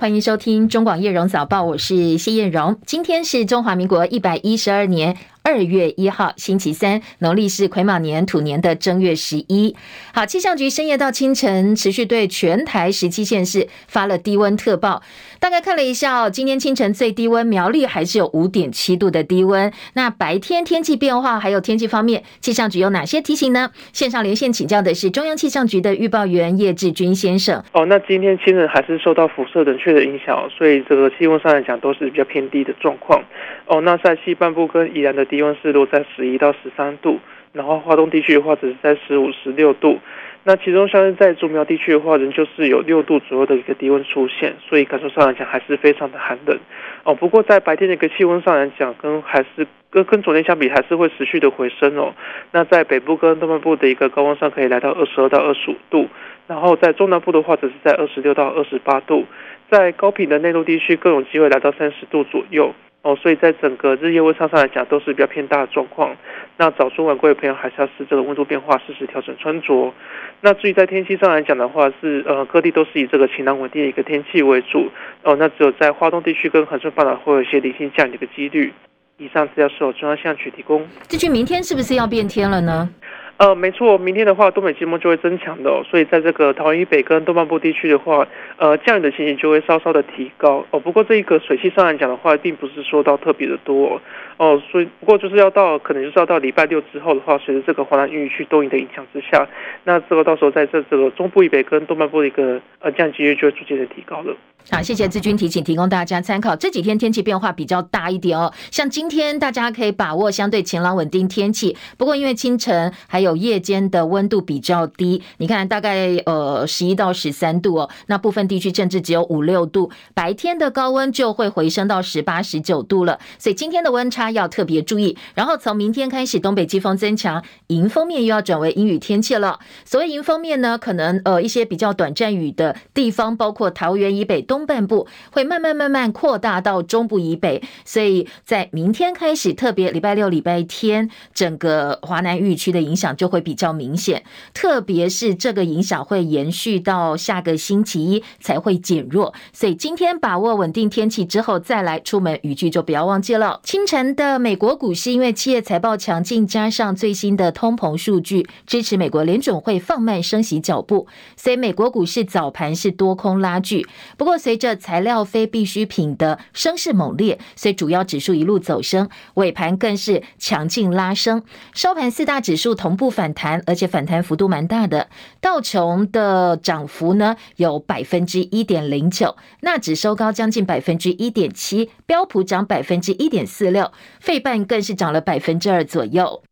欢迎收听中广叶荣早报，我是谢燕荣。今天是中华民国一百一十二年二月一号，星期三，农历是癸卯年土年的正月十一。好，气象局深夜到清晨，持续对全台十七县市发了低温特报。大概看了一下哦，今天清晨最低温苗栗还是有五点七度的低温。那白天天气变化还有天气方面，气象局有哪些提醒呢？线上连线请教的是中央气象局的预报员叶志军先生。哦，那今天清晨还是受到辐射冷却的影响，所以这个气温上来讲都是比较偏低的状况。哦，那在西半部跟宜兰的低温是落在十一到十三度，然后华东地区的话只是在十五、十六度。那其中像是在竹苗地区的话，仍旧是有六度左右的一个低温出现，所以感受上来讲还是非常的寒冷。哦，不过在白天的一个气温上来讲，跟还是跟跟昨天相比，还是会持续的回升哦。那在北部跟东半部的一个高温上，可以来到二十二到二十五度，然后在中南部的话，则是在二十六到二十八度。在高屏的内陆地区更有机会来到三十度左右哦，所以在整个日夜温差上来讲都是比较偏大的状况。那早出晚归的朋友还是要视这个温度变化，适时调整穿着。那至于在天气上来讲的话，是呃各地都是以这个晴朗稳定的一个天气为主哦。那只有在花东地区跟恒春半岛会有一些零星降雨的一个几率。以上资料是由中央气象局提供。这句明天是不是要变天了呢？呃，没错，明天的话，东北季风就会增强的，所以在这个桃园以北跟东半部地区的话，呃，降雨的情形就会稍稍的提高哦。不过这一个水汽上来讲的话，并不是说到特别的多，哦，所以不过就是要到可能就是要到礼拜六之后的话，随着这个华南云雨区东移的影响之下，那这个到时候在这这个中部以北跟东半部的一个呃降雨几率就会逐渐的提高了。好，谢谢志军提醒，提供大家参考。这几天天气变化比较大一点哦，像今天大家可以把握相对晴朗稳定天气。不过因为清晨还有夜间的温度比较低，你看大概呃十一到十三度哦，那部分地区甚至只有五六度，白天的高温就会回升到十八、十九度了。所以今天的温差要特别注意。然后从明天开始，东北季风增强，迎风面又要转为阴雨天气了。所谓迎风面呢，可能呃一些比较短暂雨的地方，包括桃园以北东。半部会慢慢慢慢扩大到中部以北，所以在明天开始，特别礼拜六、礼拜天，整个华南雨区的影响就会比较明显。特别是这个影响会延续到下个星期一才会减弱。所以今天把握稳定天气之后再来出门，雨具就不要忘记了。清晨的美国股市因为企业财报强劲，加上最新的通膨数据支持美国联准会放慢升息脚步，所以美国股市早盘是多空拉锯。不过，随着材料非必需品的升势猛烈，所以主要指数一路走升，尾盘更是强劲拉升。收盘四大指数同步反弹，而且反弹幅度蛮大的。道琼的涨幅呢有百分之一点零九，纳指收高将近百分之一点七，标普涨百分之一点四六，费半更是涨了百分之二左右。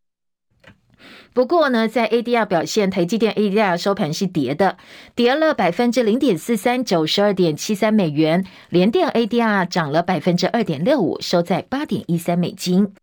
不过呢，在 ADR 表现，台积电 ADR 收盘是跌的，跌了百分之零点四三，九十二点七三美元。联电 ADR 涨了百分之二点六五，收在八点一三美金。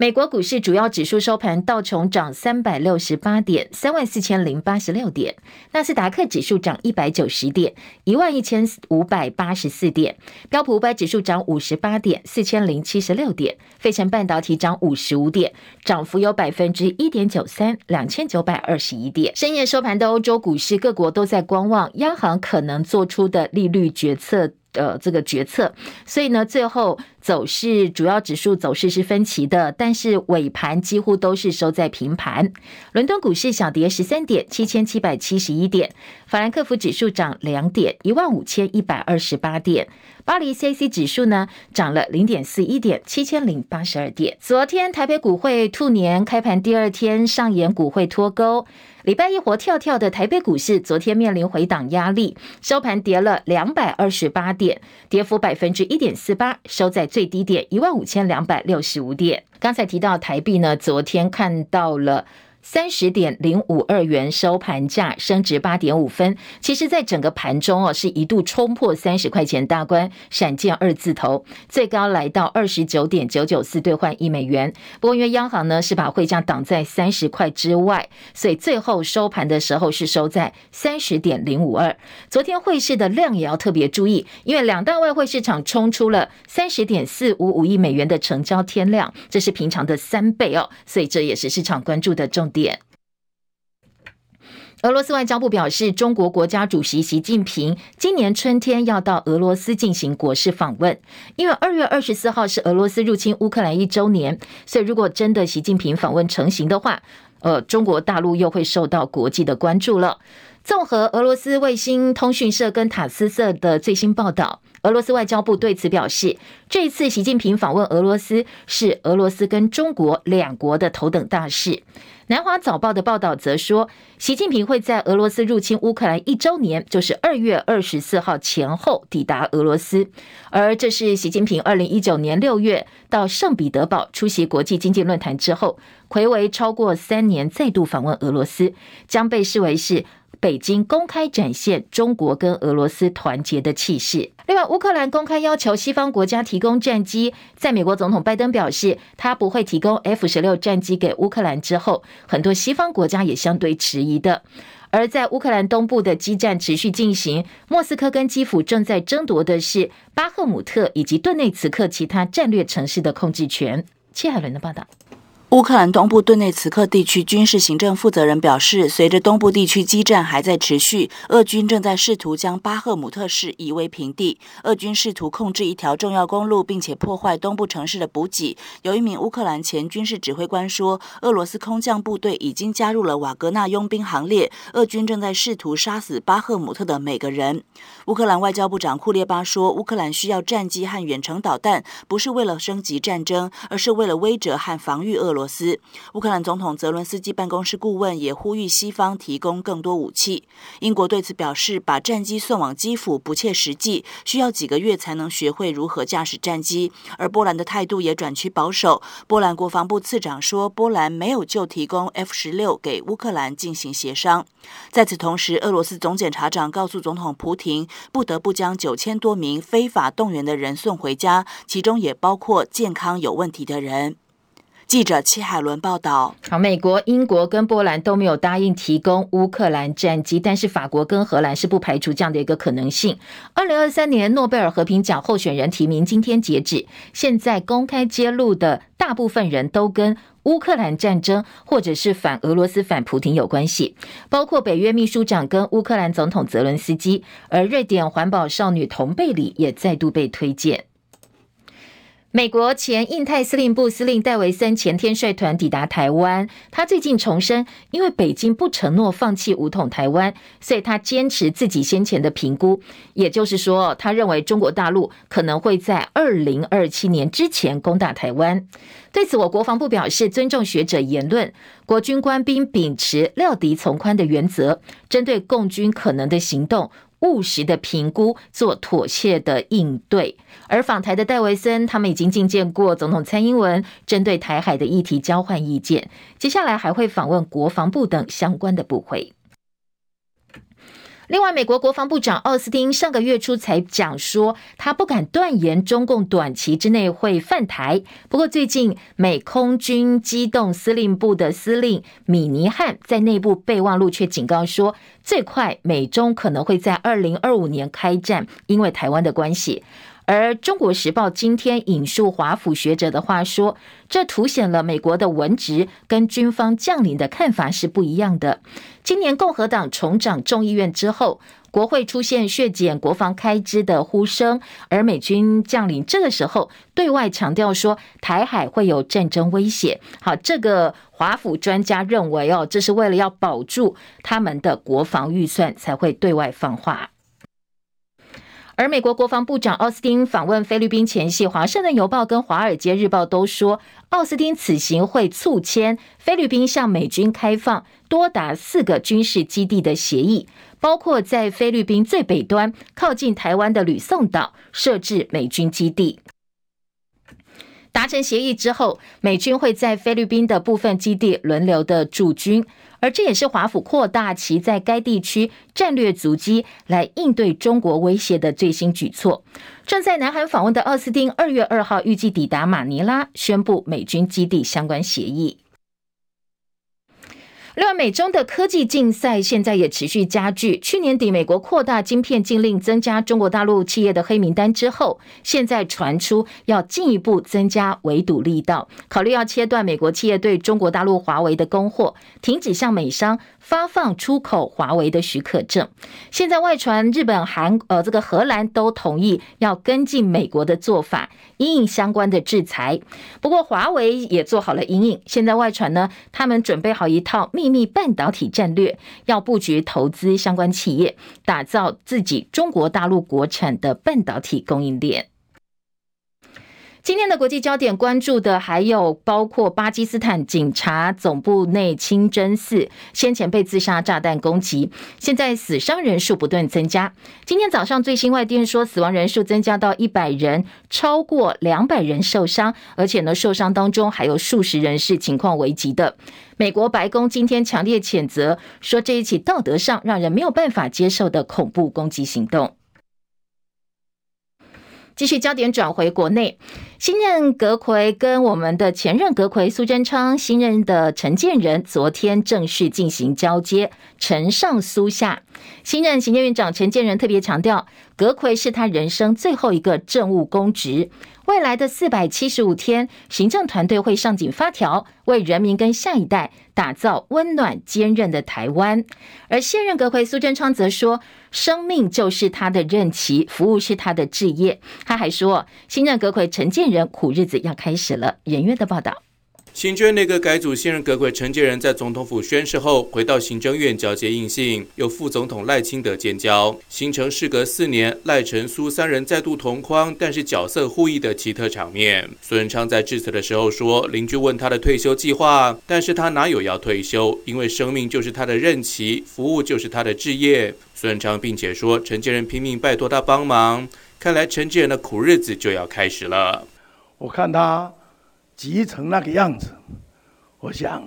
美国股市主要指数收盘，道琼涨三百六十八点，三万四千零八十六点；纳斯达克指数涨一百九十点，一万一千五百八十四点；标普五百指数涨五十八点，四千零七十六点；费城半导体涨五十五点，涨幅有百分之一点九三，两千九百二十一点。深夜收盘的欧洲股市，各国都在观望央行可能做出的利率决策。呃，这个决策，所以呢，最后走势主要指数走势是分歧的，但是尾盘几乎都是收在平盘。伦敦股市小跌十三点，七千七百七十一点；法兰克福指数涨两点，一万五千一百二十八点；巴黎 CAC 指数呢涨了零点四一点，七千零八十二点。昨天台北股会兔年开盘第二天上演股会脱钩。礼拜一活跳跳的台北股市，昨天面临回档压力，收盘跌了两百二十八点，跌幅百分之一点四八，收在最低点一万五千两百六十五点。刚才提到台币呢，昨天看到了。三十点零五二元收盘价，升值八点五分。其实，在整个盘中哦，是一度冲破三十块钱大关，闪见二字头，最高来到二十九点九九四兑换一美元。不过，因为央行呢是把汇价挡在三十块之外，所以最后收盘的时候是收在三十点零五二。昨天汇市的量也要特别注意，因为两大外汇市场冲出了三十点四五五亿美元的成交天量，这是平常的三倍哦，所以这也是市场关注的重点。俄罗斯外交部表示，中国国家主席习近平今年春天要到俄罗斯进行国事访问，因为二月二十四号是俄罗斯入侵乌克兰一周年，所以如果真的习近平访问成行的话，呃，中国大陆又会受到国际的关注了。综合俄罗斯卫星通讯社跟塔斯社的最新报道，俄罗斯外交部对此表示，这一次习近平访问俄罗斯是俄罗斯跟中国两国的头等大事。南华早报的报道则说，习近平会在俄罗斯入侵乌克兰一周年，就是二月二十四号前后抵达俄罗斯，而这是习近平二零一九年六月到圣彼得堡出席国际经济论坛之后，睽违超过三年再度访问俄罗斯，将被视为是。北京公开展现中国跟俄罗斯团结的气势。另外，乌克兰公开要求西方国家提供战机，在美国总统拜登表示他不会提供 F 十六战机给乌克兰之后，很多西方国家也相对迟疑的。而在乌克兰东部的激战持续进行，莫斯科跟基辅正在争夺的是巴赫姆特以及顿内茨克其他战略城市的控制权。切海伦的报道。乌克兰东部顿内茨克地区军事行政负责人表示，随着东部地区激战还在持续，俄军正在试图将巴赫姆特市夷为平地。俄军试图控制一条重要公路，并且破坏东部城市的补给。有一名乌克兰前军事指挥官说，俄罗斯空降部队已经加入了瓦格纳佣兵行列。俄军正在试图杀死巴赫姆特的每个人。乌克兰外交部长库列巴说，乌克兰需要战机和远程导弹，不是为了升级战争，而是为了威慑和防御俄罗斯。罗斯，乌克兰总统泽伦斯基办公室顾问也呼吁西方提供更多武器。英国对此表示，把战机送往基辅不切实际，需要几个月才能学会如何驾驶战机。而波兰的态度也转趋保守。波兰国防部次长说，波兰没有就提供 F 十六给乌克兰进行协商。在此同时，俄罗斯总检察长告诉总统普廷，不得不将九千多名非法动员的人送回家，其中也包括健康有问题的人。记者戚海伦报道：美国、英国跟波兰都没有答应提供乌克兰战机，但是法国跟荷兰是不排除这样的一个可能性。二零二三年诺贝尔和平奖候选人提名今天截止，现在公开揭露的大部分人都跟乌克兰战争或者是反俄罗斯、反普廷有关系，包括北约秘书长跟乌克兰总统泽伦斯基，而瑞典环保少女童贝里也再度被推荐。美国前印太司令部司令戴维森前天率团抵达台湾，他最近重申，因为北京不承诺放弃武统台湾，所以他坚持自己先前的评估，也就是说，他认为中国大陆可能会在二零二七年之前攻打台湾。对此，我国防部表示尊重学者言论，国军官兵秉持料敌从宽的原则，针对共军可能的行动。务实的评估，做妥协的应对。而访台的戴维森，他们已经觐见过总统蔡英文，针对台海的议题交换意见。接下来还会访问国防部等相关的部会。另外，美国国防部长奥斯汀上个月初才讲说，他不敢断言中共短期之内会犯台。不过，最近美空军机动司令部的司令米尼汉在内部备忘录却警告说，最快美中可能会在二零二五年开战，因为台湾的关系。而《中国时报》今天引述华府学者的话说，这凸显了美国的文职跟军方将领的看法是不一样的。今年共和党重掌众议院之后，国会出现削减国防开支的呼声，而美军将领这个时候对外强调说，台海会有战争威胁。好，这个华府专家认为哦，这是为了要保住他们的国防预算，才会对外放话。而美国国防部长奥斯汀访问菲律宾前夕，《华盛顿邮报》跟《华尔街日报》都说，奥斯汀此行会促签菲律宾向美军开放多达四个军事基地的协议，包括在菲律宾最北端靠近台湾的吕宋岛设置美军基地。达成协议之后，美军会在菲律宾的部分基地轮流的驻军。而这也是华府扩大其在该地区战略阻击来应对中国威胁的最新举措。正在南韩访问的奥斯汀，二月二号预计抵达马尼拉，宣布美军基地相关协议。另外，美中的科技竞赛现在也持续加剧。去年底，美国扩大晶片禁令，增加中国大陆企业的黑名单之后，现在传出要进一步增加围堵力道，考虑要切断美国企业对中国大陆华为的供货，停止向美商发放出口华为的许可证。现在外传日本、韩呃这个荷兰都同意要跟进美国的做法，因应相关的制裁。不过华为也做好了因应，现在外传呢，他们准备好一套秘密半导体战略，要布局投资相关企业，打造自己中国大陆国产的半导体供应链。今天的国际焦点关注的还有包括巴基斯坦警察总部内清真寺先前被自杀炸弹攻击，现在死伤人数不断增加。今天早上最新外电说，死亡人数增加到一百人，超过两百人受伤，而且呢，受伤当中还有数十人是情况危急的。美国白宫今天强烈谴责，说这一起道德上让人没有办法接受的恐怖攻击行动。继续焦点转回国内，新任阁揆跟我们的前任阁揆苏贞昌，新任的陈建仁昨天正式进行交接，陈上苏下。新任行政院长陈建仁特别强调，阁揆是他人生最后一个政务公职。未来的四百七十五天，行政团队会上紧发条，为人民跟下一代打造温暖坚韧的台湾。而现任阁揆苏贞昌则说，生命就是他的任期，服务是他的志业。他还说，新任阁揆陈建人苦日子要开始了。严约的报道。行政内阁改组新任阁揆陈建仁在总统府宣誓后，回到行政院交接应信，由副总统赖清德建交，形成事隔四年赖陈苏三人再度同框，但是角色互异的奇特场面。苏贞昌在致辞的时候说，邻居问他的退休计划，但是他哪有要退休？因为生命就是他的任期，服务就是他的志业。苏贞昌并且说，陈建仁拼命拜托他帮忙，看来陈建仁的苦日子就要开始了。我看他。急成那个样子，我想，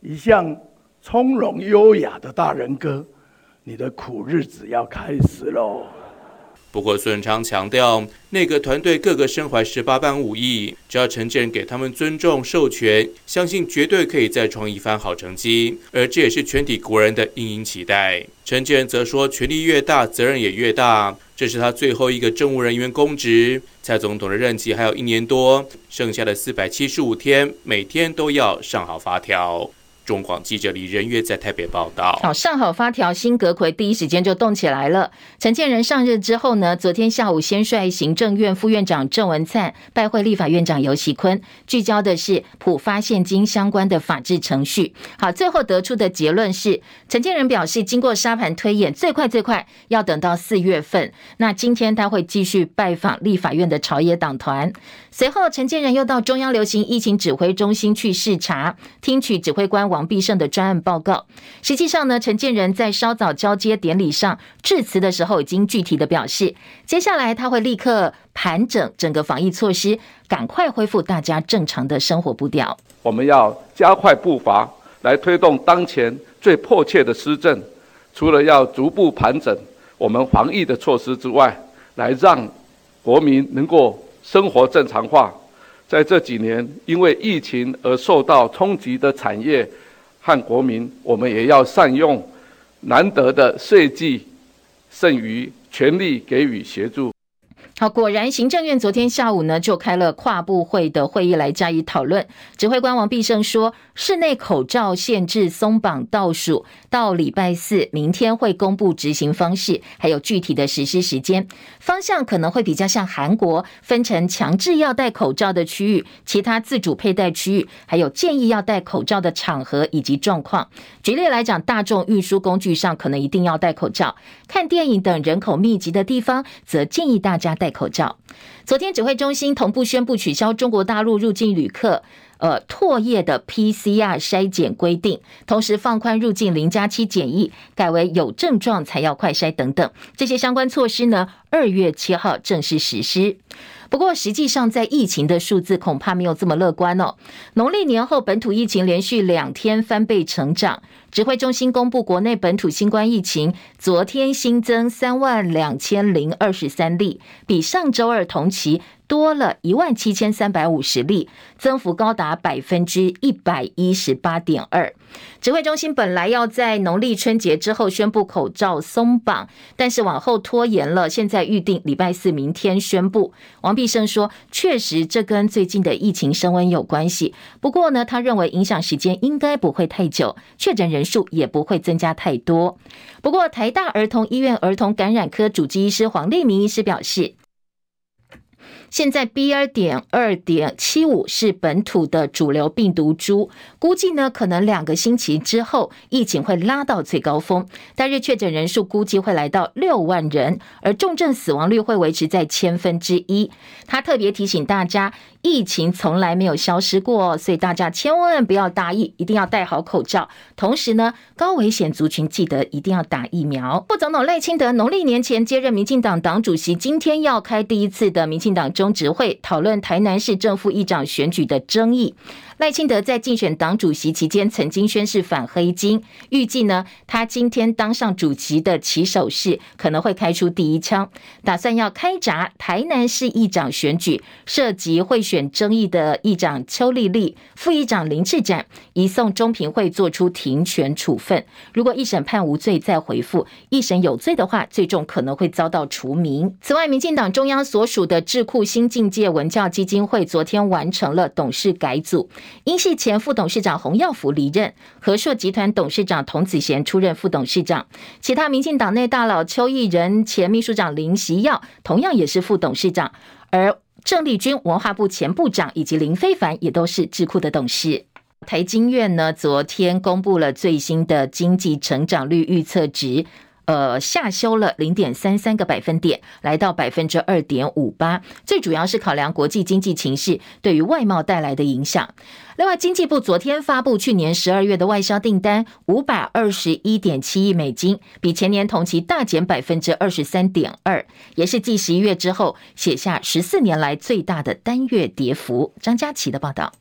一向从容优雅的大仁哥，你的苦日子要开始喽。不过，孙昌强调，内阁团队个个身怀十八般武艺，只要陈建仁给他们尊重授权，相信绝对可以再创一番好成绩。而这也是全体国人的殷殷期待。陈建仁则说，权力越大，责任也越大。这是他最后一个政务人员公职，蔡总统的任期还有一年多，剩下的四百七十五天，每天都要上好发条。中广记者李仁月在台北报道。好，上好发条，新阁揆第一时间就动起来了。陈建仁上任之后呢，昨天下午先率行政院副院长郑文灿拜会立法院长游锡堃，聚焦的是普发现金相关的法制程序。好，最后得出的结论是，陈建仁表示，经过沙盘推演，最快最快要等到四月份。那今天他会继续拜访立法院的朝野党团。随后，陈建仁又到中央流行疫情指挥中心去视察，听取指挥官王。必胜的专案报告，实际上呢，陈建仁在稍早交接典礼上致辞的时候，已经具体的表示，接下来他会立刻盘整整个防疫措施，赶快恢复大家正常的生活步调。我们要加快步伐来推动当前最迫切的施政，除了要逐步盘整我们防疫的措施之外，来让国民能够生活正常化。在这几年因为疫情而受到冲击的产业。和国民，我们也要善用难得的税计，剩余全力给予协助。好，果然行政院昨天下午呢就开了跨部会的会议来加以讨论。指挥官王必胜说，室内口罩限制松绑倒数到礼拜四，明天会公布执行方式，还有具体的实施时间。方向可能会比较像韩国，分成强制要戴口罩的区域，其他自主佩戴区域，还有建议要戴口罩的场合以及状况。举例来讲，大众运输工具上可能一定要戴口罩，看电影等人口密集的地方，则建议大家戴。口罩。昨天指挥中心同步宣布取消中国大陆入境旅客呃唾液的 PCR 筛检规定，同时放宽入境零加七检疫，改为有症状才要快筛等等。这些相关措施呢，二月七号正式实施。不过，实际上在疫情的数字恐怕没有这么乐观哦。农历年后，本土疫情连续两天翻倍成长。指挥中心公布国内本土新冠疫情，昨天新增三万两千零二十三例，比上周二同期多了一万七千三百五十例，增幅高达百分之一百一十八点二。指挥中心本来要在农历春节之后宣布口罩松绑，但是往后拖延了，现在预定礼拜四明天宣布。王必胜说，确实这跟最近的疫情升温有关系，不过呢，他认为影响时间应该不会太久，确诊人人数也不会增加太多。不过，台大儿童医院儿童感染科主治医师黄立明医师表示。现在 B 二点二点七五是本土的主流病毒株，估计呢可能两个星期之后疫情会拉到最高峰，单日确诊人数估计会来到六万人，而重症死亡率会维持在千分之一。他特别提醒大家，疫情从来没有消失过，所以大家千万不要大意，一定要戴好口罩。同时呢，高危险族群记得一定要打疫苗。副总统赖清德农历年前接任民进党党主席，今天要开第一次的民进党。中执会讨论台南市政副议长选举的争议。赖清德在竞选党主席期间曾经宣誓反黑金，预计呢，他今天当上主席的起手式可能会开出第一枪，打算要开闸台南市议长选举，涉及贿选争议的议长邱丽丽、副议长林志展，移送中评会做出停权处分。如果一审判无罪再回复，一审有罪的话，最终可能会遭到除名。此外，民进党中央所属的智库新境界文教基金会昨天完成了董事改组。英系前副董事长洪耀福离任，和硕集团董事长童子贤出任副董事长，其他民进党内大佬邱毅仁、前秘书长林锡耀同样也是副董事长，而郑丽君文化部前部长以及林非凡也都是智库的董事。台经院呢，昨天公布了最新的经济成长率预测值。呃，下修了零点三三个百分点，来到百分之二点五八。最主要是考量国际经济情势对于外贸带来的影响。另外，经济部昨天发布去年十二月的外销订单五百二十一点七亿美金，比前年同期大减百分之二十三点二，也是继十一月之后写下十四年来最大的单月跌幅。张佳琪的报道。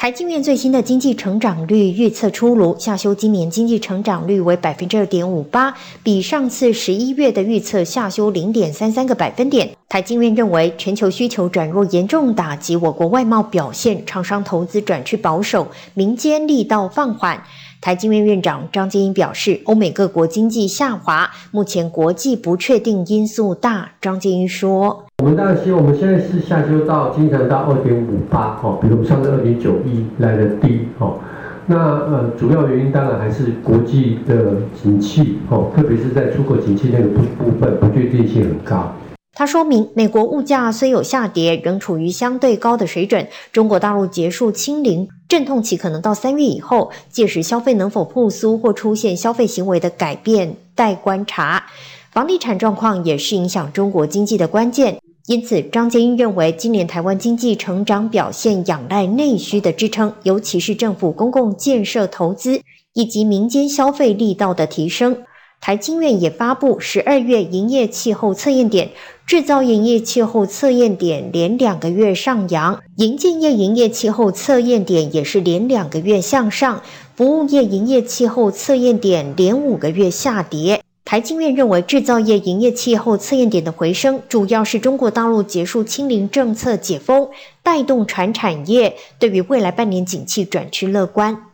台经院最新的经济成长率预测出炉，下修今年经济成长率为百分之二点五八，比上次十一月的预测下修零点三三个百分点。台经院认为，全球需求转弱严重打击我国外贸表现，厂商投资转趋保守，民间力道放缓。台经院院长张金英表示，欧美各国经济下滑，目前国际不确定因素大。张金英说：“我们当然希望我们现在是下修到经常到二点五八，哦，比如上次二点九一来的低，哦，那呃主要原因当然还是国际的景气，哦，特别是在出口景气那个部部分不确定性很高。”他说明，美国物价虽有下跌，仍处于相对高的水准。中国大陆结束清零，阵痛期可能到三月以后，届时消费能否复苏或出现消费行为的改变，待观察。房地产状况也是影响中国经济的关键。因此，张建英认为，今年台湾经济成长表现仰赖内需的支撑，尤其是政府公共建设投资以及民间消费力道的提升。台经院也发布十二月营业气候测验点，制造业营业气候测验点连两个月上扬，营建业营业气候测验点也是连两个月向上，服务业营业气候测验点连五个月下跌。台经院认为，制造业营业气候测验点的回升，主要是中国大陆结束清零政策解封，带动传产业，对于未来半年景气转趋乐观。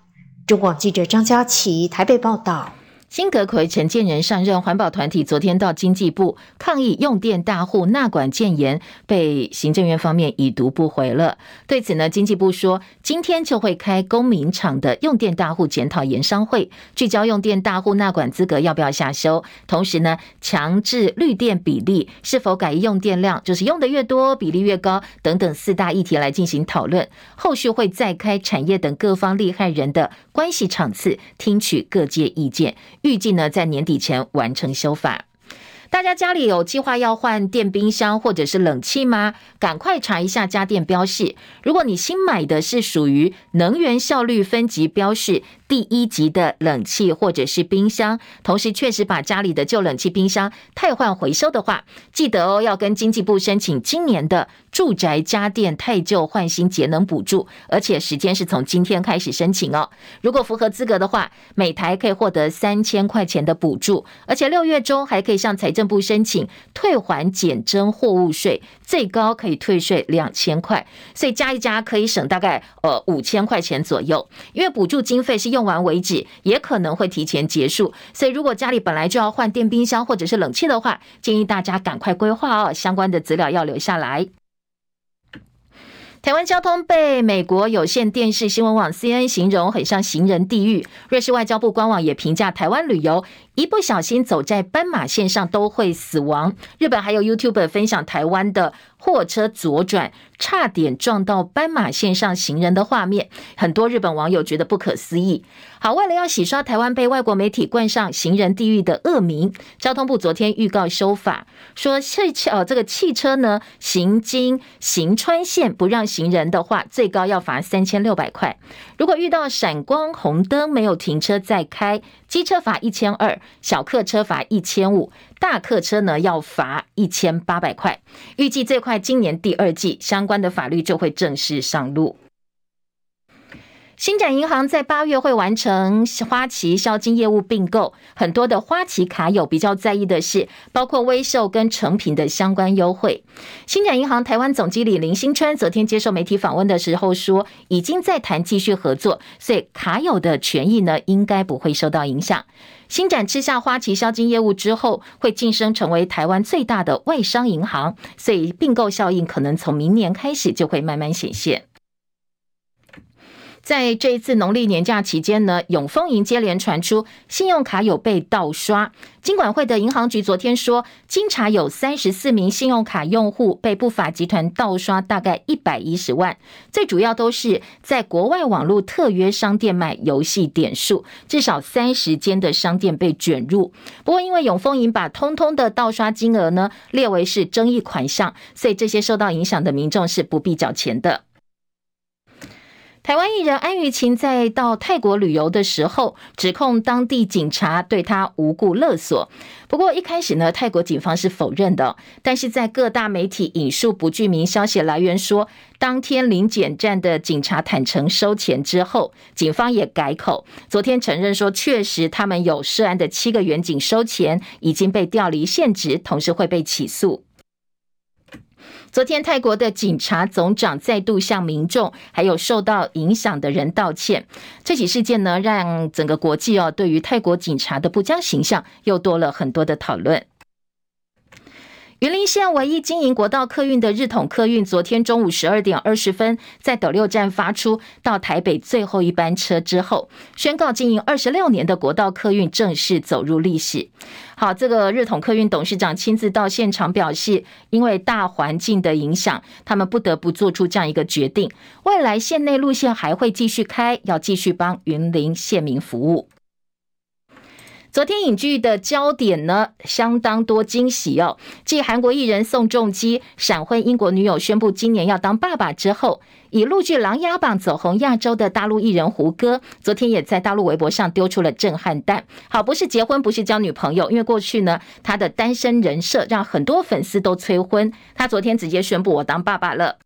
中广记者张佳琪台北报道。新阁揆陈建仁上任，环保团体昨天到经济部抗议用电大户纳管建言，被行政院方面已读不回了。对此呢，经济部说今天就会开公民场的用电大户检讨研商会，聚焦用电大户纳管资格要不要下修，同时呢，强制绿电比例是否改用电量，就是用的越多比例越高等等四大议题来进行讨论。后续会再开产业等各方利害人的关系场次，听取各界意见。预计呢，在年底前完成修法。大家家里有计划要换电冰箱或者是冷气吗？赶快查一下家电标示。如果你新买的是属于能源效率分级标示第一级的冷气或者是冰箱，同时确实把家里的旧冷气、冰箱汰换回收的话，记得哦，要跟经济部申请今年的住宅家电汰旧换新节能补助，而且时间是从今天开始申请哦。如果符合资格的话，每台可以获得三千块钱的补助，而且六月中还可以向财政部申请退还减征货物税，最高可以退税两千块，所以加一加可以省大概呃五千块钱左右。因为补助经费是用完为止，也可能会提前结束，所以如果家里本来就要换电冰箱或者是冷气的话，建议大家赶快规划哦，相关的资料要留下来。台湾交通被美国有线电视新闻网 C N 形容很像行人地狱。瑞士外交部官网也评价台湾旅游一不小心走在斑马线上都会死亡。日本还有 YouTube 分享台湾的货车左转差点撞到斑马线上行人的画面，很多日本网友觉得不可思议。好，为了要洗刷台湾被外国媒体冠上行人地狱的恶名，交通部昨天预告修法，说汽车呃这个汽车呢行经行穿线不让行人的话，最高要罚三千六百块。如果遇到闪光红灯没有停车再开，机车罚一千二，小客车罚一千五，大客车呢要罚一千八百块。预计最快今年第二季相关的法律就会正式上路。星展银行在八月会完成花旗销金业务并购，很多的花旗卡友比较在意的是，包括威秀跟诚品的相关优惠。星展银行台湾总经理林新川昨天接受媒体访问的时候说，已经在谈继续合作，所以卡友的权益呢应该不会受到影响。新展吃下花旗销金业务之后，会晋升成为台湾最大的外商银行，所以并购效应可能从明年开始就会慢慢显现。在这一次农历年假期间呢，永丰银接连传出信用卡有被盗刷。金管会的银行局昨天说，经查有三十四名信用卡用户被不法集团盗刷，大概一百一十万。最主要都是在国外网络特约商店买游戏点数，至少三十间的商店被卷入。不过，因为永丰银把通通的盗刷金额呢列为是争议款项，所以这些受到影响的民众是不必缴钱的。台湾艺人安于晴在到泰国旅游的时候，指控当地警察对他无故勒索。不过一开始呢，泰国警方是否认的。但是在各大媒体引述不具名消息来源说，当天临检站的警察坦承收钱之后，警方也改口，昨天承认说，确实他们有涉案的七个员警收钱已经被调离现职，同时会被起诉。昨天，泰国的警察总长再度向民众还有受到影响的人道歉。这起事件呢，让整个国际哦，对于泰国警察的不佳形象又多了很多的讨论。云林县唯一经营国道客运的日统客运，昨天中午十二点二十分在斗六站发出到台北最后一班车之后，宣告经营二十六年的国道客运正式走入历史。好，这个日统客运董事长亲自到现场表示，因为大环境的影响，他们不得不做出这样一个决定。未来县内路线还会继续开，要继续帮云林县民服务。昨天影剧的焦点呢，相当多惊喜哦。继韩国艺人宋仲基闪婚英国女友宣布今年要当爸爸之后，以陆剧《琅琊榜》走红亚洲的大陆艺人胡歌，昨天也在大陆微博上丢出了震撼弹。好，不是结婚，不是交女朋友，因为过去呢，他的单身人设让很多粉丝都催婚。他昨天直接宣布我当爸爸了。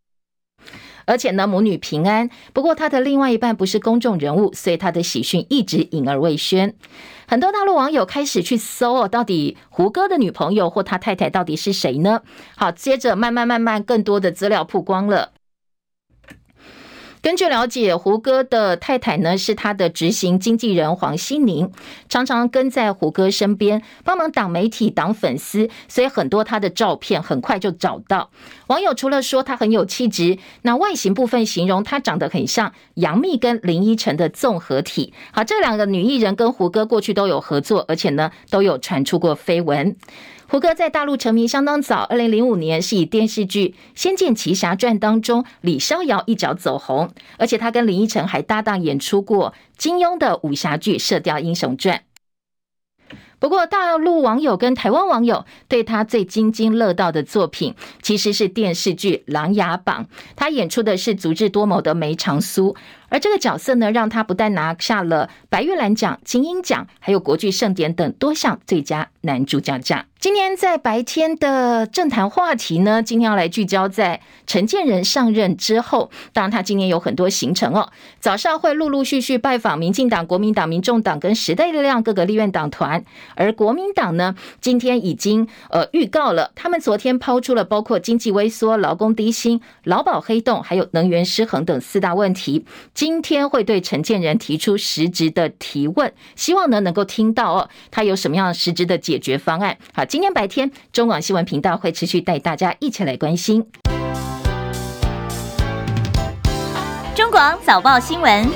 而且呢，母女平安。不过他的另外一半不是公众人物，所以他的喜讯一直隐而未宣。很多大陆网友开始去搜哦，到底胡歌的女朋友或他太太到底是谁呢？好，接着慢慢慢慢，更多的资料曝光了。根据了解，胡歌的太太呢是他的执行经纪人黄熙宁，常常跟在胡歌身边帮忙挡媒体、挡粉丝，所以很多他的照片很快就找到。网友除了说他很有气质，那外形部分形容他长得很像杨幂跟林依晨的综合体。好，这两个女艺人跟胡歌过去都有合作，而且呢都有传出过绯闻。胡歌在大陆成名相当早，二零零五年是以电视剧《仙剑奇侠传》当中李逍遥一角走红，而且他跟林依晨还搭档演出过金庸的武侠剧《射雕英雄传》。不过，大陆网友跟台湾网友对他最津津乐道的作品，其实是电视剧《琅琊榜》。他演出的是足智多谋的梅长苏，而这个角色呢，让他不但拿下了白玉兰奖、金鹰奖，还有国剧盛典等多项最佳男主角奖。今天在白天的政坛话题呢，今天要来聚焦在陈建仁上任之后，当然他今年有很多行程哦。早上会陆陆续续拜访民进党、国民党、民众党跟时代力量各个立院党团，而国民党呢，今天已经呃预告了，他们昨天抛出了包括经济萎缩、劳工低薪、劳保黑洞，还有能源失衡等四大问题。今天会对陈建仁提出实质的提问，希望呢能够听到哦，他有什么样实质的解决方案。好。今天白天，中广新闻频道会持续带大家一起来关心中广早报新闻。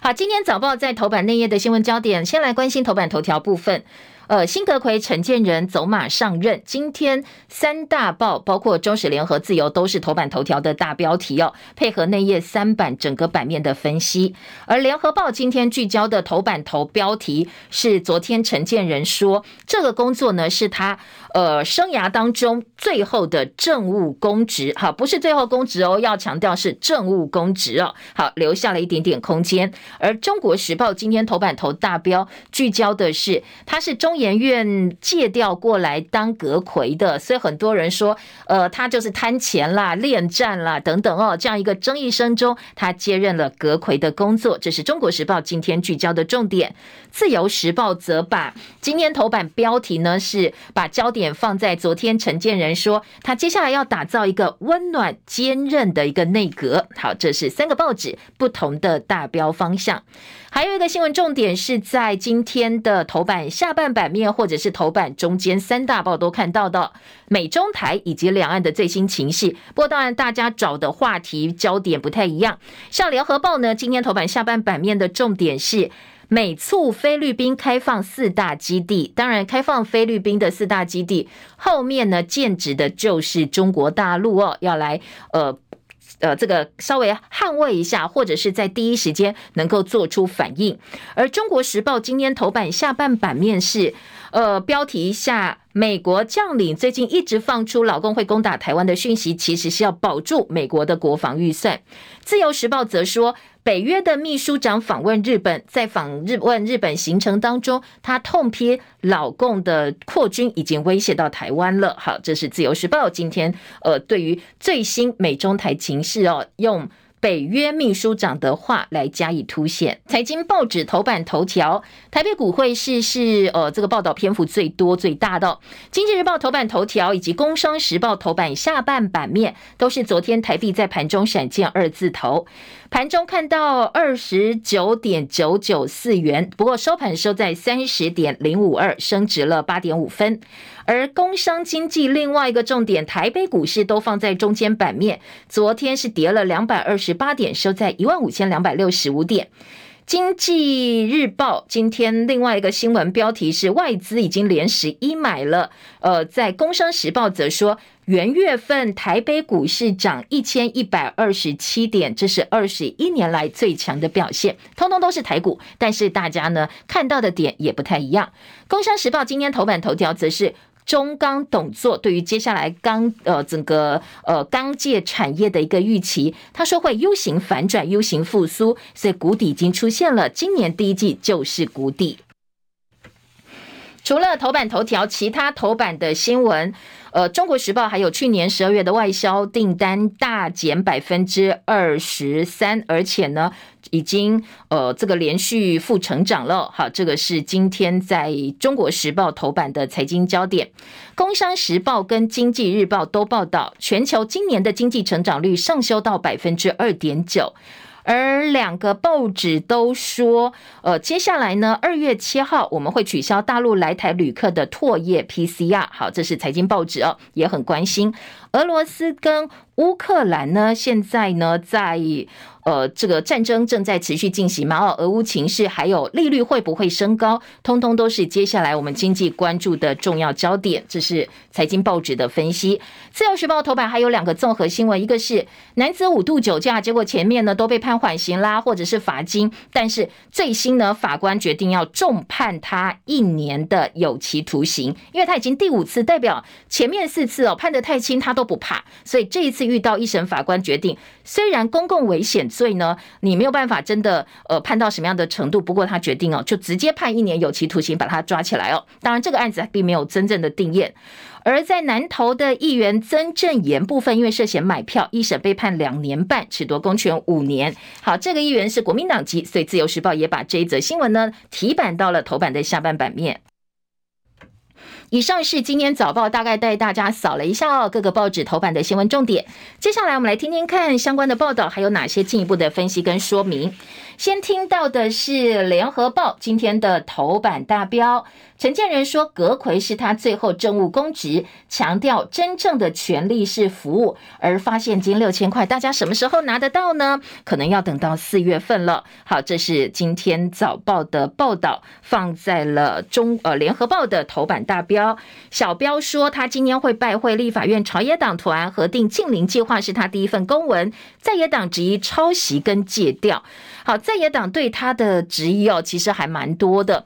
好，今天早报在头版内页的新闻焦点，先来关心头版头条部分。呃，新阁揆陈建仁走马上任，今天三大报包括中时联合、自由都是头版头条的大标题哦，配合内页三版整个版面的分析。而联合报今天聚焦的头版头标题是昨天陈建仁说，这个工作呢是他呃生涯当中最后的政务公职，好，不是最后公职哦，要强调是政务公职哦，好，留下了一点点空间。而中国时报今天头版头大标聚焦的是他是中。研院借调过来当阁揆的，所以很多人说，呃，他就是贪钱啦、恋战啦等等哦，这样一个争议声中，他接任了阁揆的工作。这是中国时报今天聚焦的重点。自由时报则把今天头版标题呢，是把焦点放在昨天陈建仁说，他接下来要打造一个温暖坚韧的一个内阁。好，这是三个报纸不同的大标方向。还有一个新闻重点是在今天的头版下半版面，或者是头版中间三大报都看到的美中台以及两岸的最新情势。不过当然，大家找的话题焦点不太一样。像联合报呢，今天头版下半版面的重点是美促菲律宾开放四大基地。当然，开放菲律宾的四大基地后面呢，建指的就是中国大陆哦，要来呃。呃，这个稍微捍卫一下，或者是在第一时间能够做出反应。而中国时报今天头版下半版面是，呃，标题下，美国将领最近一直放出老共会攻打台湾的讯息，其实是要保住美国的国防预算。自由时报则说。北约的秘书长访问日本，在访日问日本行程当中，他痛批老共的扩军已经威胁到台湾了。好，这是自由时报今天呃对于最新美中台情势哦用。北约秘书长的话来加以凸显。财经报纸头版头条，台北股会是是呃这个报道篇幅最多最大的。经济日报头版头条以及工商时报头版下半版面都是昨天台币在盘中闪见二字头，盘中看到二十九点九九四元，不过收盘收在三十点零五二，升值了八点五分。而工商经济另外一个重点，台北股市都放在中间版面。昨天是跌了两百二十八点，收在一万五千两百六十五点。经济日报今天另外一个新闻标题是外资已经连十一买了。呃，在工商时报则说，元月份台北股市涨一千一百二十七点，这是二十一年来最强的表现。通通都是台股，但是大家呢看到的点也不太一样。工商时报今天头版头条则是。中钢董座对于接下来钢呃整个呃钢界产业的一个预期，他说会 U 型反转，U 型复苏，所以谷底已经出现了，今年第一季就是谷底。除了头版头条，其他头版的新闻。呃，中国时报还有去年十二月的外销订单大减百分之二十三，而且呢，已经呃这个连续负成长了。好，这个是今天在中国时报头版的财经焦点。工商时报跟经济日报都报道，全球今年的经济成长率上修到百分之二点九。而两个报纸都说，呃，接下来呢，二月七号我们会取消大陆来台旅客的唾液 PCR。好，这是财经报纸哦，也很关心俄罗斯跟乌克兰呢，现在呢在。呃，这个战争正在持续进行嘛？哦，俄乌情势还有利率会不会升高，通通都是接下来我们经济关注的重要焦点。这是财经报纸的分析。自由时报头版还有两个综合新闻，一个是男子五度酒驾，结果前面呢都被判缓刑啦，或者是罚金，但是最新呢法官决定要重判他一年的有期徒刑，因为他已经第五次，代表前面四次哦判得太轻，他都不怕。所以这一次遇到一审法官决定，虽然公共危险罪呢，你没有办法真的呃判到什么样的程度，不过他决定哦，就直接判一年有期徒刑，把他抓起来哦。当然，这个案子并没有真正的定验。而在南投的议员曾正言部分，因为涉嫌买票，一审被判两年半，褫夺公权五年。好，这个议员是国民党籍，所以自由时报也把这一则新闻呢提版到了头版的下半版面。以上是今天早报大概带大家扫了一下哦，各个报纸头版的新闻重点。接下来我们来听听看相关的报道，还有哪些进一步的分析跟说明。先听到的是联合报今天的头版大标，陈建仁说阁揆是他最后政务公职，强调真正的权力是服务，而发现金六千块，大家什么时候拿得到呢？可能要等到四月份了。好，这是今天早报的报道，放在了中呃联合报的头版大标。小标说他今年会拜会立法院朝野党团，核定禁零计划是他第一份公文，在野党质疑抄袭跟借调。好，在野党对他的质疑哦，其实还蛮多的。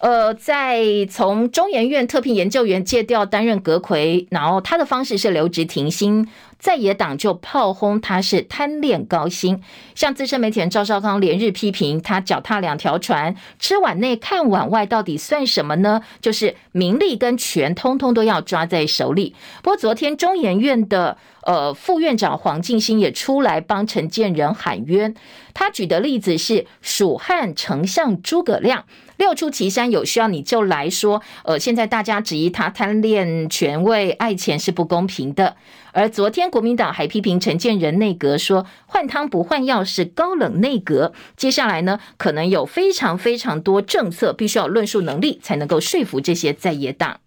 呃，在从中研院特聘研究员借调担任阁揆，然后他的方式是留职停薪。在野党就炮轰他是贪恋高薪，像资深媒体人赵少康连日批评他脚踏两条船，吃碗内看碗外，到底算什么呢？就是名利跟权，通通都要抓在手里。不过昨天中研院的呃副院长黄进兴也出来帮陈建仁喊冤，他举的例子是蜀汉丞相诸葛亮。六出祁山，有需要你就来说。呃，现在大家质疑他贪恋权位、爱钱是不公平的。而昨天国民党还批评陈建仁内阁说换汤不换药是高冷内阁。接下来呢，可能有非常非常多政策必须要论述能力才能够说服这些在野党。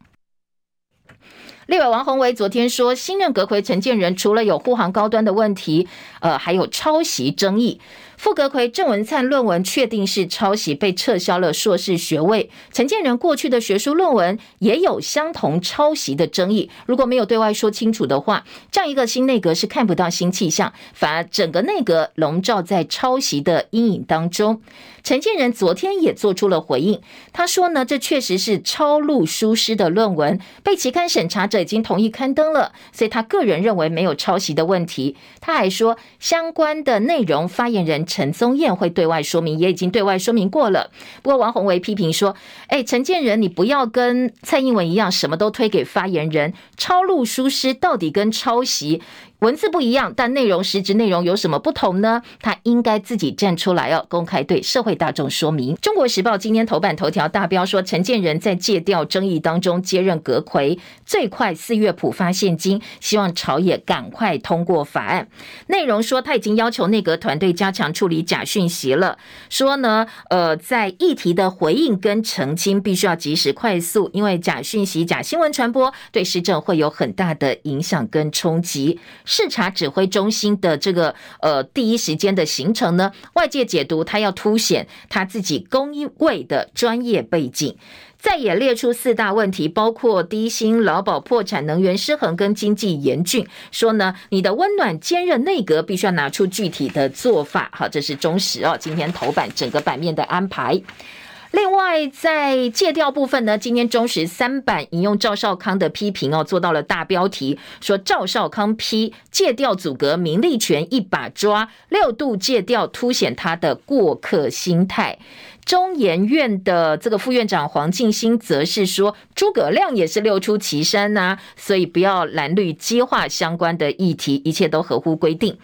立委王鸿薇昨天说，新任阁揆陈建仁除了有护航高端的问题，呃，还有抄袭争议。傅格奎郑文灿论文确定是抄袭，被撤销了硕士学位。陈建仁过去的学术论文也有相同抄袭的争议。如果没有对外说清楚的话，这样一个新内阁是看不到新气象，反而整个内阁笼罩在抄袭的阴影当中。陈建仁昨天也做出了回应，他说呢，这确实是抄录书师的论文，被期刊审查者已经同意刊登了，所以他个人认为没有抄袭的问题。他还说，相关的内容发言人陈宗彦会对外说明，也已经对外说明过了。不过王鸿薇批评说，哎，陈建仁，你不要跟蔡英文一样，什么都推给发言人，抄录书师到底跟抄袭？文字不一样，但内容实质内容有什么不同呢？他应该自己站出来哦，公开对社会大众说明。中国时报今天头版头条大标说，陈建仁在借调争议当中接任阁揆，最快四月普发现金，希望朝野赶快通过法案。内容说他已经要求内阁团队加强处理假讯息了，说呢，呃，在议题的回应跟澄清必须要及时快速，因为假讯息、假新闻传播对施政会有很大的影响跟冲击。视察指挥中心的这个呃第一时间的行程呢，外界解读他要凸显他自己公卫的专业背景，再也列出四大问题，包括低薪、劳保、破产、能源失衡跟经济严峻，说呢，你的温暖坚韧内阁必须要拿出具体的做法。好，这是中时哦，今天头版整个版面的安排。另外，在借调部分呢，今天中时三版引用赵少康的批评哦，做到了大标题，说赵少康批借调阻隔名利权一把抓，六度借调凸显他的过客心态。中研院的这个副院长黄进兴则是说，诸葛亮也是六出祁山呐，所以不要蓝绿激化相关的议题，一切都合乎规定。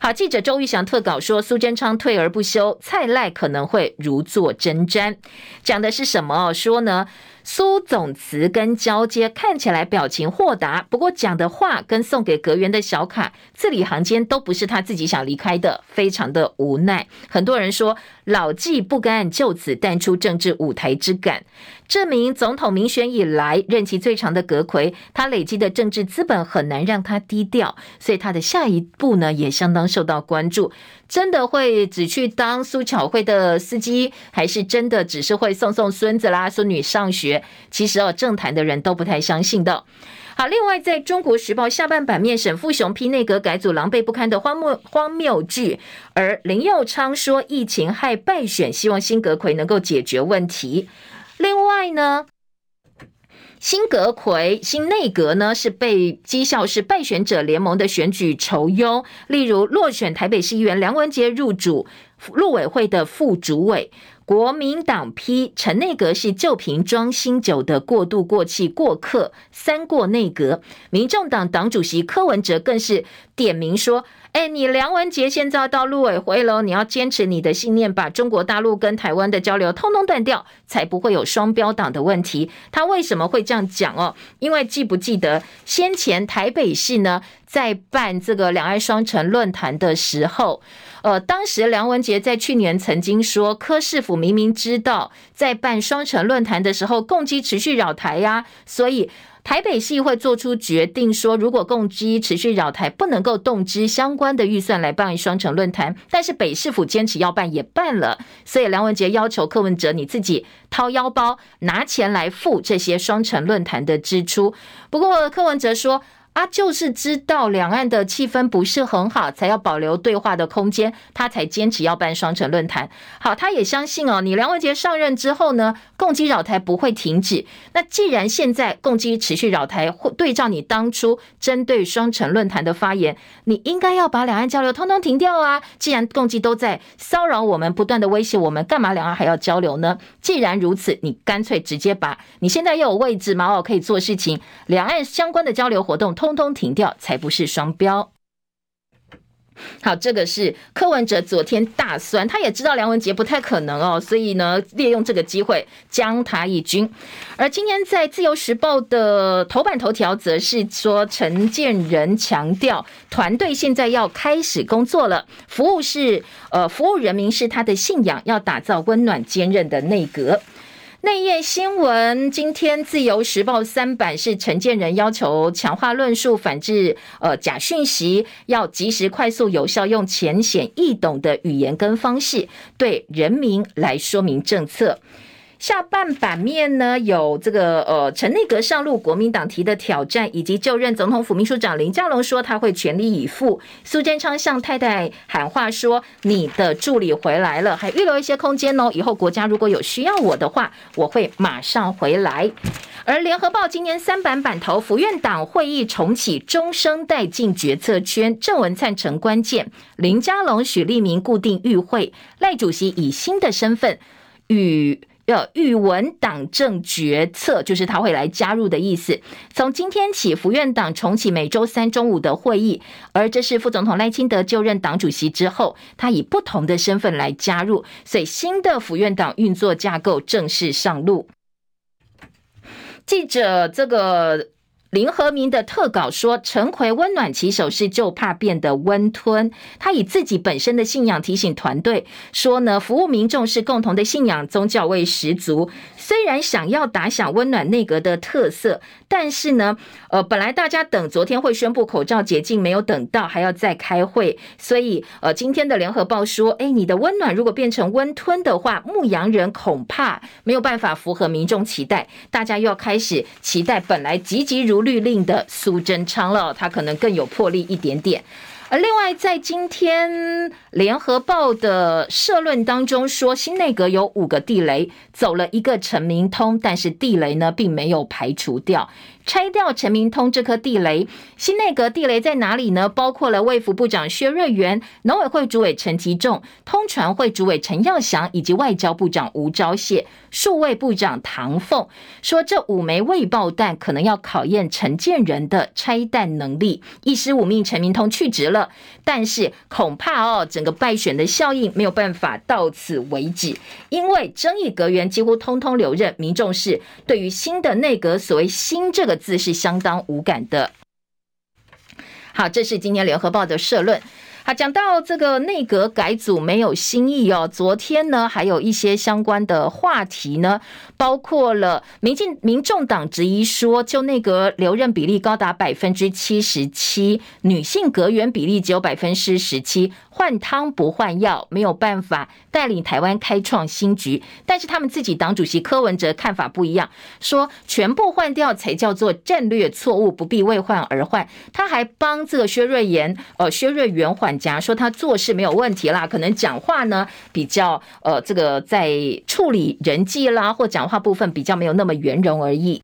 好，记者周玉祥特稿说，苏贞昌退而不休，蔡赖可能会如坐针毡，讲的是什么？说呢？苏总辞跟交接看起来表情豁达，不过讲的话跟送给阁员的小卡字里行间都不是他自己想离开的，非常的无奈。很多人说老纪不甘就此淡出政治舞台之感。这名总统民选以来任期最长的阁魁，他累积的政治资本很难让他低调，所以他的下一步呢也相当受到关注。真的会只去当苏巧慧的司机，还是真的只是会送送孙子啦、孙女上学？其实哦，政坛的人都不太相信的。好，另外在中国时报下半版面，沈富雄批内阁改组狼狈不堪的荒谬荒谬剧，而林佑昌说疫情害败选，希望新阁魁能够解决问题。另外呢，新阁揆、新内阁呢是被讥笑是败选者联盟的选举酬庸，例如落选台北市议员梁文杰入主陆委会的副主委。国民党批陈内阁是旧瓶装新酒的过渡过气过客，三过内阁。民众党党主席柯文哲更是点名说：“哎，你梁文杰现在到陆委会喽，你要坚持你的信念，把中国大陆跟台湾的交流通通断掉，才不会有双标党的问题。”他为什么会这样讲哦？因为记不记得先前台北市呢，在办这个两岸双城论坛的时候？呃，当时梁文杰在去年曾经说，柯市府明明知道在办双城论坛的时候，共机持续扰台呀，所以台北市会做出决定，说如果共机持续扰台，不能够动之相关的预算来办双城论坛。但是北市府坚持要办，也办了，所以梁文杰要求柯文哲你自己掏腰包拿钱来付这些双城论坛的支出。不过柯文哲说。他就是知道两岸的气氛不是很好，才要保留对话的空间，他才坚持要办双城论坛。好，他也相信哦，你梁文杰上任之后呢，共机扰台不会停止。那既然现在共机持续扰台，或对照你当初针对双城论坛的发言，你应该要把两岸交流通通停掉啊！既然共机都在骚扰我们，不断的威胁我们，干嘛两岸还要交流呢？既然如此，你干脆直接把你现在又有位置嘛，哦，可以做事情，两岸相关的交流活动。通通停掉，才不是双标。好，这个是柯文哲昨天大酸，他也知道梁文杰不太可能哦，所以呢，利用这个机会将他一军。而今天在自由时报的头版头条，则是说陈建仁强调，团队现在要开始工作了，服务是呃，服务人民是他的信仰，要打造温暖坚韧的内阁。内页新闻，今天自由时报三版是陈建仁要求强化论述，反制呃假讯息，要及时、快速、有效，用浅显易懂的语言跟方式，对人民来说明政策。下半版面呢，有这个呃陈内阁上路，国民党提的挑战，以及就任总统府秘书长林佳龙说他会全力以赴。苏贞昌向太太喊话说：“你的助理回来了，还预留一些空间哦，以后国家如果有需要我的话，我会马上回来。”而联合报今年三版版头，府院党会议重启，中生代进决策圈，郑文灿成关键，林佳龙、许立明固定与会，赖主席以新的身份与。要预稳党政决策，就是他会来加入的意思。从今天起，府院党重启每周三中午的会议，而这是副总统赖清德就任党主席之后，他以不同的身份来加入，所以新的府院党运作架构正式上路。记者这个。林和明的特稿说：“陈奎温暖起手是，就怕变得温吞。他以自己本身的信仰提醒团队说呢，服务民众是共同的信仰，宗教味十足。”虽然想要打响温暖内阁的特色，但是呢，呃，本来大家等昨天会宣布口罩解禁，没有等到，还要再开会，所以呃，今天的联合报说，哎，你的温暖如果变成温吞的话，牧羊人恐怕没有办法符合民众期待，大家又要开始期待本来急急如律令的苏贞昌了，他可能更有魄力一点点。而另外，在今天联合报的社论当中说，新内阁有五个地雷，走了一个陈明通，但是地雷呢，并没有排除掉。拆掉陈明通这颗地雷，新内阁地雷在哪里呢？包括了卫福部长薛瑞元、农委会主委陈吉仲、通传会主委陈耀祥以及外交部长吴钊燮、数位部长唐凤，说这五枚未爆弹可能要考验陈建仁的拆弹能力。一失五命，陈明通去职了，但是恐怕哦，整个败选的效应没有办法到此为止，因为争议阁员几乎通通留任，民众是对于新的内阁所谓新这个。字是相当无感的。好，这是今天联合报的社论。好，讲到这个内阁改组没有新意哦。昨天呢，还有一些相关的话题呢，包括了民进民众党质疑说，就内阁留任比例高达百分之七十七，女性阁员比例只有百分之十七。换汤不换药，没有办法带领台湾开创新局。但是他们自己党主席柯文哲看法不一样，说全部换掉才叫做战略错误，不必为换而换。他还帮这个薛瑞妍，呃，薛瑞元缓颊，说他做事没有问题啦，可能讲话呢比较呃，这个在处理人际啦或讲话部分比较没有那么圆融而已。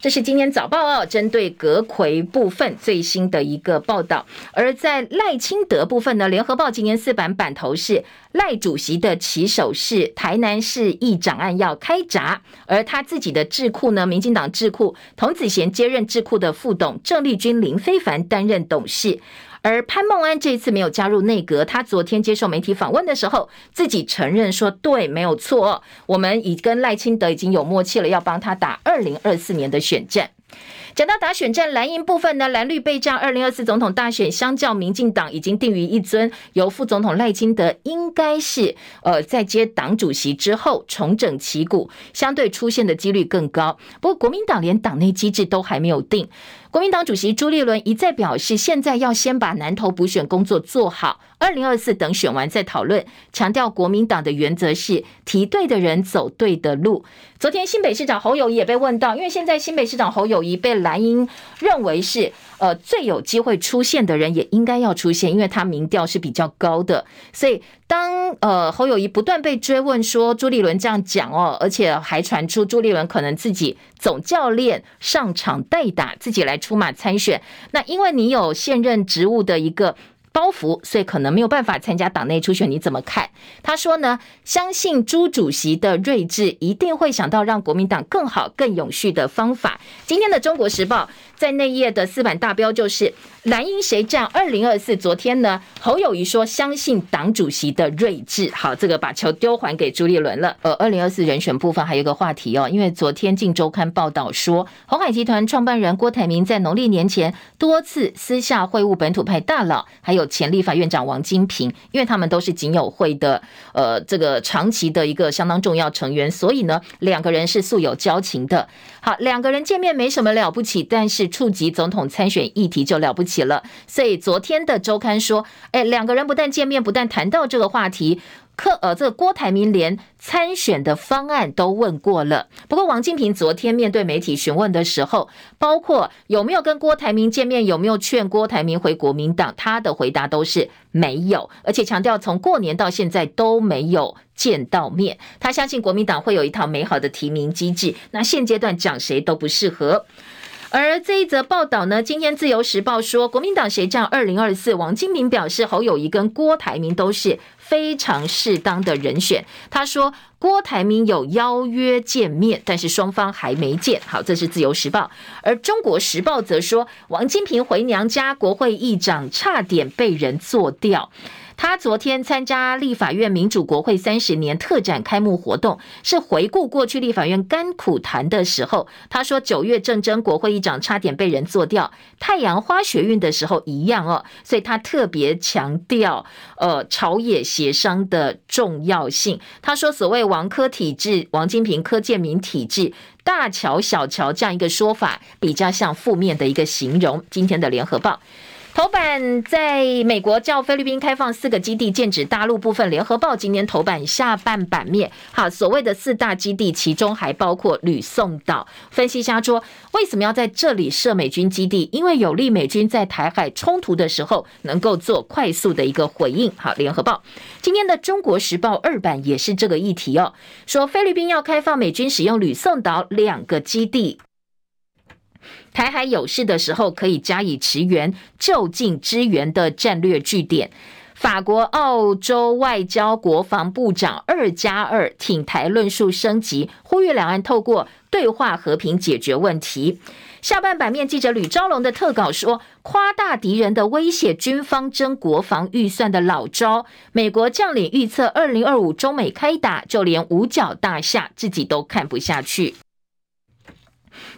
这是今天早报哦，针对阁揆部分最新的一个报道。而在赖清德部分呢，联合报今年四版版头是赖主席的起手是，台南市议长案要开闸，而他自己的智库呢，民进党智库童子贤接任智库的副董，郑丽君、林非凡担任董事。而潘孟安这一次没有加入内阁，他昨天接受媒体访问的时候，自己承认说：“对，没有错，我们已跟赖清德已经有默契了，要帮他打二零二四年的选战。”讲到打选战，蓝营部分呢，蓝绿备战二零二四总统大选，相较民进党已经定于一尊，由副总统赖清德应该是呃在接党主席之后重整旗鼓，相对出现的几率更高。不过国民党连党内机制都还没有定。国民党主席朱立伦一再表示，现在要先把南投补选工作做好，二零二四等选完再讨论。强调国民党的原则是提对的人走对的路。昨天新北市长侯友宜也被问到，因为现在新北市长侯友宜被蓝营认为是呃最有机会出现的人，也应该要出现，因为他民调是比较高的。所以当呃侯友谊不断被追问说朱立伦这样讲哦，而且还传出朱立伦可能自己总教练上场代打，自己来。出马参选，那因为你有现任职务的一个包袱，所以可能没有办法参加党内初选。你怎么看？他说呢，相信朱主席的睿智，一定会想到让国民党更好、更永续的方法。今天的《中国时报》在内页的四版大标就是。蓝营谁战？二零二四。昨天呢，侯友谊说相信党主席的睿智。好，这个把球丢还给朱立伦了。呃，二零二四人选部分还有个话题哦，因为昨天《镜周刊》报道说，鸿海集团创办人郭台铭在农历年前多次私下会晤本土派大佬，还有前立法院长王金平，因为他们都是警友会的呃这个长期的一个相当重要成员，所以呢，两个人是素有交情的。好，两个人见面没什么了不起，但是触及总统参选议题就了不起。起了，所以昨天的周刊说，哎，两个人不但见面，不但谈到这个话题，可呃，这个郭台铭连参选的方案都问过了。不过王金平昨天面对媒体询问的时候，包括有没有跟郭台铭见面，有没有劝郭台铭回国民党，他的回答都是没有，而且强调从过年到现在都没有见到面。他相信国民党会有一套美好的提名机制，那现阶段讲谁都不适合。而这一则报道呢，今天自由时报说，国民党谁战二零二四？王金平表示，侯友谊跟郭台铭都是非常适当的人选。他说，郭台铭有邀约见面，但是双方还没见。好，这是自由时报。而中国时报则说，王金平回娘家，国会议长差点被人做掉。他昨天参加立法院民主国会三十年特展开幕活动，是回顾过去立法院甘苦谈的时候。他说九月政争国会议长差点被人做掉，太阳花学运的时候一样哦，所以他特别强调呃朝野协商的重要性。他说所谓王柯体制、王金平柯建铭体制、大乔小乔这样一个说法，比较像负面的一个形容。今天的联合报。头版在美国叫菲律宾开放四个基地，剑指大陆部分。联合报今年头版下半版面，好，所谓的四大基地，其中还包括吕宋岛。分析家说，为什么要在这里设美军基地？因为有利美军在台海冲突的时候能够做快速的一个回应。好，联合报今天的中国时报二版也是这个议题哦，说菲律宾要开放美军使用吕宋岛两个基地。台海有事的时候，可以加以驰援、就近支援的战略据点。法国、澳洲外交、国防部长二加二挺台论述升级，呼吁两岸透过对话和平解决问题。下半版面记者吕昭龙的特稿说，夸大敌人的威胁，军方争国防预算的老招。美国将领预测，二零二五中美开打，就连五角大厦自己都看不下去。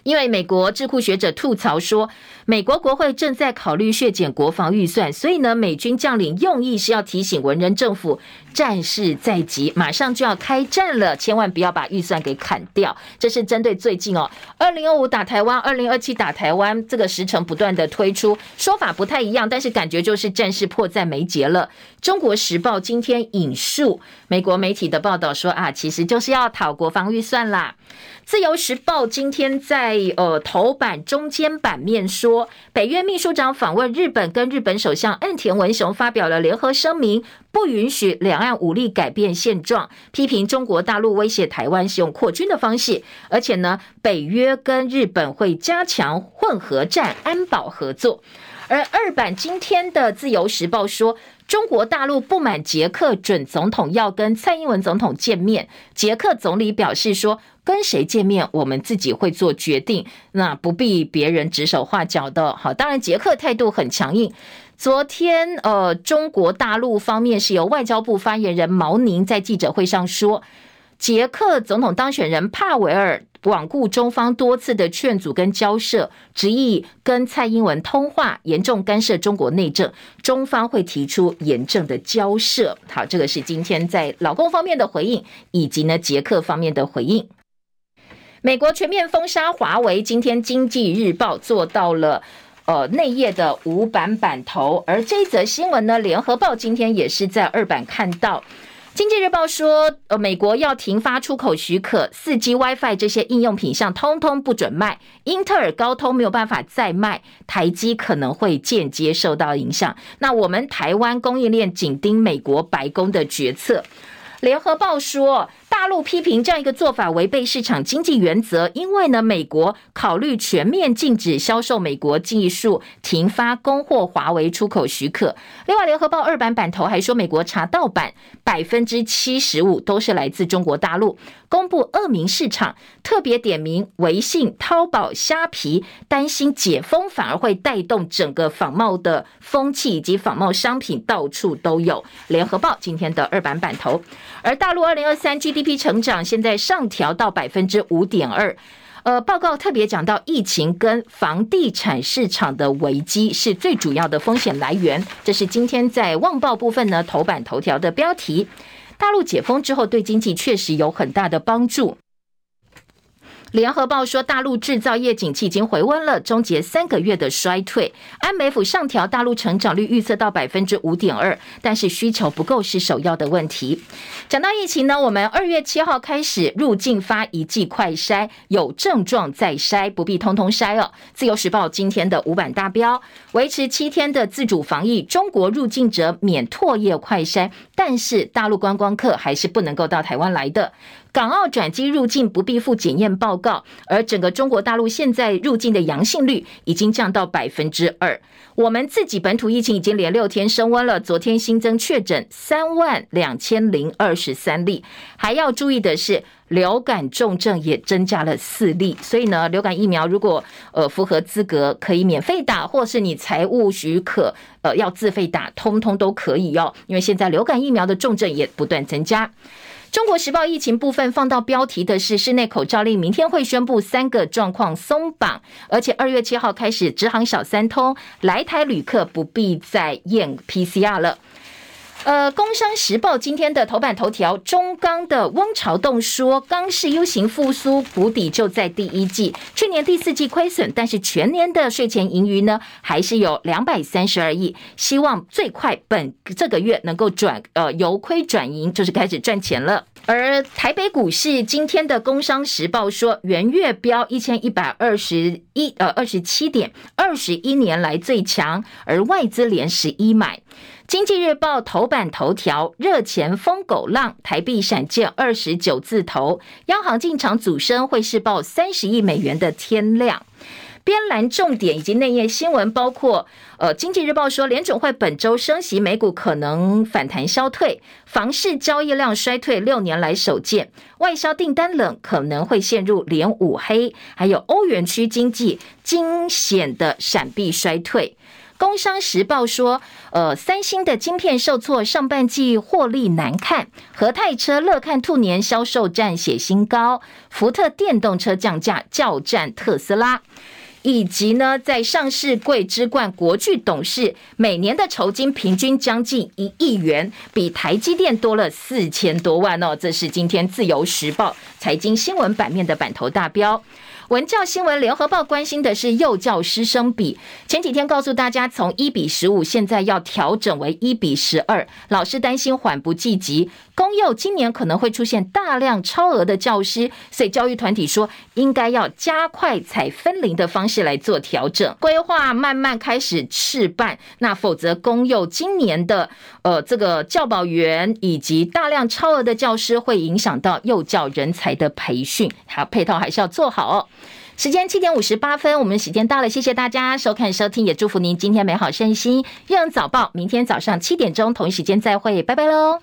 因为美国智库学者吐槽说，美国国会正在考虑削减国防预算，所以呢，美军将领用意是要提醒文人政府，战事在即，马上就要开战了，千万不要把预算给砍掉。这是针对最近哦，二零二五打台湾，二零二七打台湾，这个时程不断的推出，说法不太一样，但是感觉就是战事迫在眉睫了。中国时报今天引述美国媒体的报道说啊，其实就是要讨国防预算啦。自由时报今天在呃头版中间版面说，北约秘书长访问日本，跟日本首相岸田文雄发表了联合声明，不允许两岸武力改变现状，批评中国大陆威胁台湾使用扩军的方式，而且呢，北约跟日本会加强混合战安保合作。而二版今天的自由时报说，中国大陆不满捷克准总统要跟蔡英文总统见面，捷克总理表示说，跟谁见面我们自己会做决定，那不必别人指手画脚的。好，当然捷克态度很强硬。昨天，呃，中国大陆方面是由外交部发言人毛宁在记者会上说，捷克总统当选人帕维尔。罔顾中方多次的劝阻跟交涉，执意跟蔡英文通话，严重干涉中国内政，中方会提出严正的交涉。好，这个是今天在老公方面的回应，以及呢捷克方面的回应。美国全面封杀华为，今天经济日报做到了呃内页的五版版头，而这一则新闻呢，联合报今天也是在二版看到。经济日报说，呃，美国要停发出口许可，四 G WiFi 这些应用品项通通不准卖，英特尔、高通没有办法再卖，台积可能会间接受到影响。那我们台湾供应链紧盯美国白宫的决策。联合报说，大陆批评这样一个做法违背市场经济原则，因为呢，美国考虑全面禁止销售美国技术，停发供货华为出口许可。另外，联合报二版版头还说，美国查盗版百分之七十五都是来自中国大陆，公布恶名市场，特别点名微信、淘宝、虾皮，担心解封反而会带动整个仿冒的风气以及仿冒商品到处都有。联合报今天的二版版头。而大陆二零二三 G GDP 成长现在上调到百分之五点二，呃，报告特别讲到疫情跟房地产市场的危机是最主要的风险来源，这是今天在《旺报》部分呢头版头条的标题。大陆解封之后，对经济确实有很大的帮助。联合报说，大陆制造业景气已经回温了，终结三个月的衰退。安美府上调大陆成长率预测到百分之五点二，但是需求不够是首要的问题。讲到疫情呢，我们二月七号开始入境发一剂快筛，有症状再筛，不必通通筛哦。自由时报今天的五版大标，维持七天的自主防疫，中国入境者免唾液快筛，但是大陆观光客还是不能够到台湾来的。港澳转机入境不必附检验报告，而整个中国大陆现在入境的阳性率已经降到百分之二。我们自己本土疫情已经连六天升温了，昨天新增确诊三万两千零二十三例。还要注意的是，流感重症也增加了四例。所以呢，流感疫苗如果呃符合资格可以免费打，或是你财务许可呃要自费打，通通都可以哦。因为现在流感疫苗的重症也不断增加。中国时报疫情部分放到标题的是室内口罩令，明天会宣布三个状况松绑，而且二月七号开始直航小三通，来台旅客不必再验 PCR 了。呃，工商时报今天的头版头条，中钢的翁朝栋说，钢市 U 型复苏谷底就在第一季，去年第四季亏损，但是全年的税前盈余呢，还是有两百三十二亿，希望最快本这个月能够转呃由亏转盈，就是开始赚钱了。而台北股市今天的工商时报说，元月飙一千一百二十一呃二十七点，二十一年来最强，而外资连十一买。经济日报头版头条：热钱疯狗浪，台币闪见二十九字头，央行进场阻升，会是报三十亿美元的天量。边栏重点以及内页新闻包括：呃，经济日报说联准会本周升息，美股可能反弹消退，房市交易量衰退六年来首见，外销订单冷，可能会陷入连五黑，还有欧元区经济惊险的闪避衰退。工商时报说，呃，三星的晶片受挫，上半季获利难看。和泰车、乐看兔年销售战写新高，福特电动车降价叫战特斯拉，以及呢，在上市贵之冠国巨董事每年的酬金平均将近一亿元，比台积电多了四千多万哦。这是今天自由时报财经新闻版面的版头大标。文教新闻联合报关心的是幼教师生比，前几天告诉大家从一比十五，现在要调整为一比十二，老师担心缓不济急。公幼今年可能会出现大量超额的教师，所以教育团体说应该要加快采分龄的方式来做调整，规划慢慢开始试办。那否则公幼今年的呃这个教保员以及大量超额的教师，会影响到幼教人才的培训，还有配套还是要做好哦。时间七点五十八分，我们时间到了，谢谢大家收看收听，也祝福您今天美好身心。日影早报明天早上七点钟同一时间再会，拜拜喽。